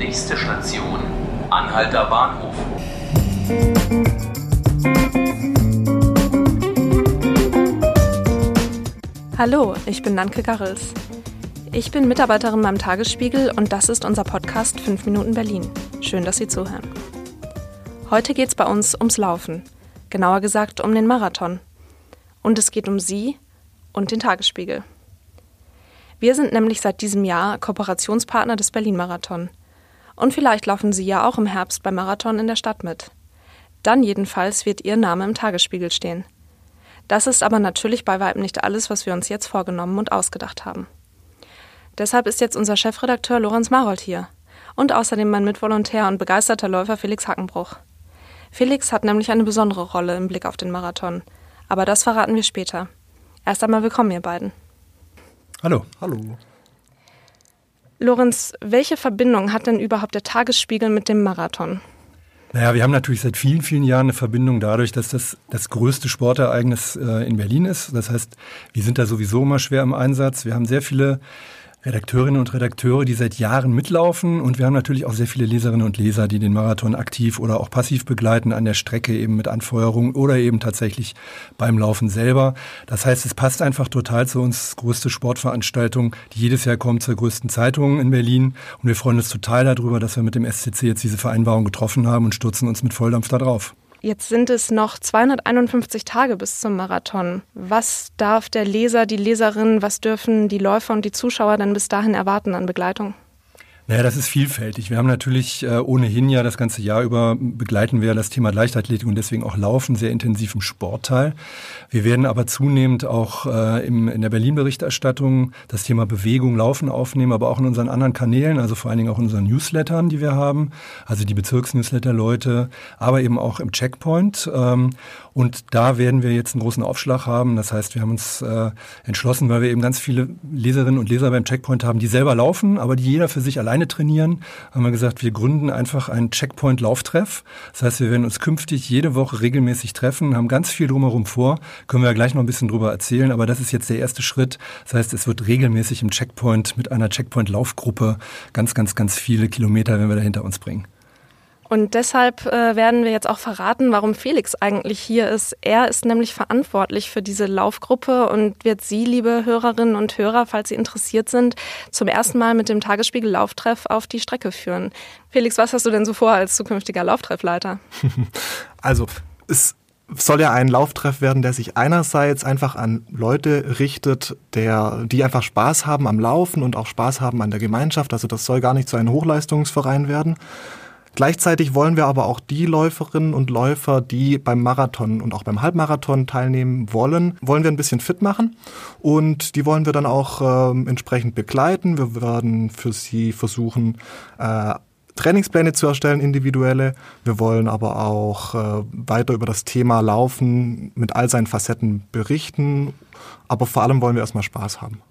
Nächste Station, Anhalter Bahnhof. Hallo, ich bin Nanke Garrels. Ich bin Mitarbeiterin beim Tagesspiegel und das ist unser Podcast 5 Minuten Berlin. Schön, dass Sie zuhören. Heute geht es bei uns ums Laufen, genauer gesagt um den Marathon. Und es geht um Sie und den Tagesspiegel. Wir sind nämlich seit diesem Jahr Kooperationspartner des Berlin-Marathon. Und vielleicht laufen Sie ja auch im Herbst beim Marathon in der Stadt mit. Dann jedenfalls wird Ihr Name im Tagesspiegel stehen. Das ist aber natürlich bei weitem nicht alles, was wir uns jetzt vorgenommen und ausgedacht haben. Deshalb ist jetzt unser Chefredakteur Lorenz Marold hier und außerdem mein Mitvolontär und begeisterter Läufer Felix Hackenbruch. Felix hat nämlich eine besondere Rolle im Blick auf den Marathon. Aber das verraten wir später. Erst einmal willkommen, ihr beiden. Hallo. Hallo. Lorenz, welche Verbindung hat denn überhaupt der Tagesspiegel mit dem Marathon? Naja, wir haben natürlich seit vielen, vielen Jahren eine Verbindung dadurch, dass das das größte Sportereignis äh, in Berlin ist. Das heißt, wir sind da sowieso immer schwer im Einsatz. Wir haben sehr viele Redakteurinnen und Redakteure, die seit Jahren mitlaufen. Und wir haben natürlich auch sehr viele Leserinnen und Leser, die den Marathon aktiv oder auch passiv begleiten an der Strecke eben mit Anfeuerung oder eben tatsächlich beim Laufen selber. Das heißt, es passt einfach total zu uns größte Sportveranstaltung, die jedes Jahr kommt zur größten Zeitung in Berlin. Und wir freuen uns total darüber, dass wir mit dem SCC jetzt diese Vereinbarung getroffen haben und stürzen uns mit Volldampf da drauf. Jetzt sind es noch 251 Tage bis zum Marathon. Was darf der Leser, die Leserin, was dürfen die Läufer und die Zuschauer denn bis dahin erwarten an Begleitung? Naja, das ist vielfältig. Wir haben natürlich äh, ohnehin ja das ganze Jahr über begleiten wir das Thema Leichtathletik und deswegen auch Laufen sehr intensiv im Sportteil. Wir werden aber zunehmend auch äh, in der Berlin-Berichterstattung das Thema Bewegung, Laufen aufnehmen, aber auch in unseren anderen Kanälen, also vor allen Dingen auch in unseren Newslettern, die wir haben, also die Bezirksnewsletter-Leute, aber eben auch im Checkpoint. Ähm, und da werden wir jetzt einen großen Aufschlag haben. Das heißt, wir haben uns äh, entschlossen, weil wir eben ganz viele Leserinnen und Leser beim Checkpoint haben, die selber laufen, aber die jeder für sich alleine trainieren, haben wir gesagt, wir gründen einfach einen Checkpoint-Lauftreff. Das heißt, wir werden uns künftig jede Woche regelmäßig treffen, haben ganz viel drumherum vor. Können wir ja gleich noch ein bisschen drüber erzählen, aber das ist jetzt der erste Schritt. Das heißt, es wird regelmäßig im Checkpoint mit einer Checkpoint-Laufgruppe ganz, ganz, ganz viele Kilometer, wenn wir da hinter uns bringen. Und deshalb äh, werden wir jetzt auch verraten, warum Felix eigentlich hier ist. Er ist nämlich verantwortlich für diese Laufgruppe und wird Sie, liebe Hörerinnen und Hörer, falls Sie interessiert sind, zum ersten Mal mit dem Tagesspiegel Lauftreff auf die Strecke führen. Felix, was hast du denn so vor als zukünftiger Lauftreffleiter? Also, es soll ja ein Lauftreff werden, der sich einerseits einfach an Leute richtet, der, die einfach Spaß haben am Laufen und auch Spaß haben an der Gemeinschaft. Also das soll gar nicht so ein Hochleistungsverein werden. Gleichzeitig wollen wir aber auch die Läuferinnen und Läufer, die beim Marathon und auch beim Halbmarathon teilnehmen wollen, wollen wir ein bisschen fit machen und die wollen wir dann auch äh, entsprechend begleiten. Wir werden für sie versuchen, äh, Trainingspläne zu erstellen, individuelle. Wir wollen aber auch äh, weiter über das Thema Laufen mit all seinen Facetten berichten. Aber vor allem wollen wir erstmal Spaß haben.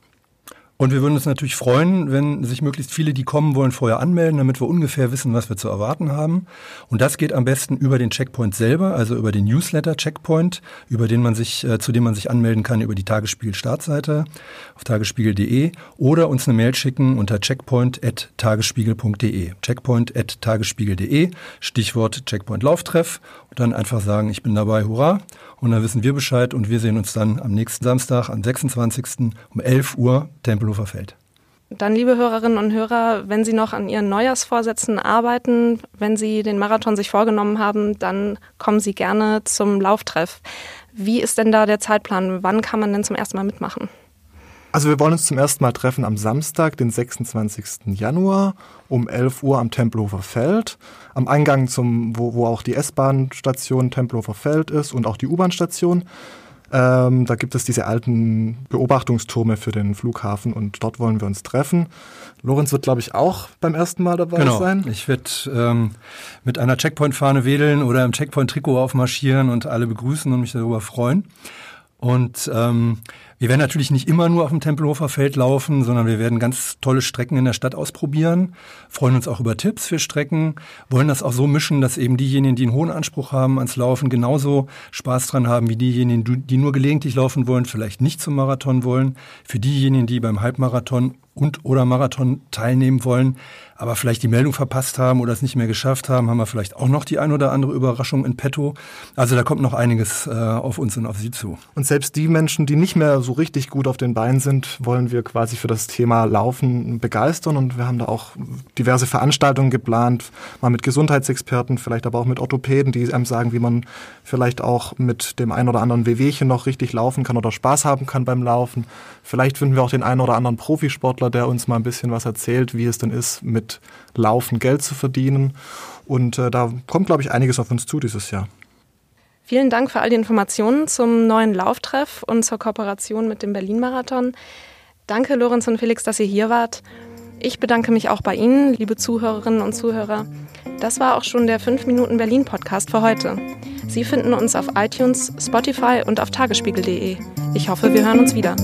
Und wir würden uns natürlich freuen, wenn sich möglichst viele, die kommen wollen, vorher anmelden, damit wir ungefähr wissen, was wir zu erwarten haben. Und das geht am besten über den Checkpoint selber, also über den Newsletter Checkpoint, über den man sich, äh, zu dem man sich anmelden kann über die Tagesspiegel-Startseite auf tagesspiegel.de oder uns eine Mail schicken unter checkpoint.tagesspiegel.de. Checkpoint.tagesspiegel.de, Stichwort Checkpoint Lauftreff und dann einfach sagen, ich bin dabei, hurra. Und dann wissen wir Bescheid und wir sehen uns dann am nächsten Samstag, am 26. um 11 Uhr, Tempelhofer Feld. Dann, liebe Hörerinnen und Hörer, wenn Sie noch an Ihren Neujahrsvorsätzen arbeiten, wenn Sie den Marathon sich vorgenommen haben, dann kommen Sie gerne zum Lauftreff. Wie ist denn da der Zeitplan? Wann kann man denn zum ersten Mal mitmachen? Also wir wollen uns zum ersten Mal treffen am Samstag, den 26. Januar um 11 Uhr am Tempelhofer Feld. Am Eingang zum, wo, wo auch die S-Bahn-Station Tempelhofer Feld ist und auch die U-Bahn-Station. Ähm, da gibt es diese alten Beobachtungstürme für den Flughafen und dort wollen wir uns treffen. Lorenz wird, glaube ich, auch beim ersten Mal dabei genau. sein. Ich werde ähm, mit einer Checkpoint-Fahne wedeln oder im Checkpoint-Trikot aufmarschieren und alle begrüßen und mich darüber freuen. Und ähm, Wir werden natürlich nicht immer nur auf dem Tempelhofer Feld laufen, sondern wir werden ganz tolle Strecken in der Stadt ausprobieren, freuen uns auch über Tipps für Strecken, wollen das auch so mischen, dass eben diejenigen, die einen hohen Anspruch haben ans Laufen, genauso Spaß dran haben wie diejenigen, die nur gelegentlich laufen wollen, vielleicht nicht zum Marathon wollen. Für diejenigen, die beim Halbmarathon und oder Marathon teilnehmen wollen, aber vielleicht die Meldung verpasst haben oder es nicht mehr geschafft haben, haben wir vielleicht auch noch die ein oder andere Überraschung in petto. Also da kommt noch einiges äh, auf uns und auf Sie zu. Und selbst die Menschen, die nicht mehr so richtig gut auf den Beinen sind, wollen wir quasi für das Thema Laufen begeistern und wir haben da auch diverse Veranstaltungen geplant, mal mit Gesundheitsexperten, vielleicht aber auch mit Orthopäden, die einem sagen, wie man vielleicht auch mit dem ein oder anderen Wehwehchen noch richtig laufen kann oder Spaß haben kann beim Laufen. Vielleicht finden wir auch den einen oder anderen Profisportler, der uns mal ein bisschen was erzählt, wie es denn ist, mit Laufen Geld zu verdienen. Und äh, da kommt, glaube ich, einiges auf uns zu dieses Jahr. Vielen Dank für all die Informationen zum neuen Lauftreff und zur Kooperation mit dem Berlin-Marathon. Danke, Lorenz und Felix, dass ihr hier wart. Ich bedanke mich auch bei Ihnen, liebe Zuhörerinnen und Zuhörer. Das war auch schon der 5 Minuten Berlin Podcast für heute. Sie finden uns auf iTunes, Spotify und auf tagesspiegel.de. Ich hoffe, wir hören uns wieder.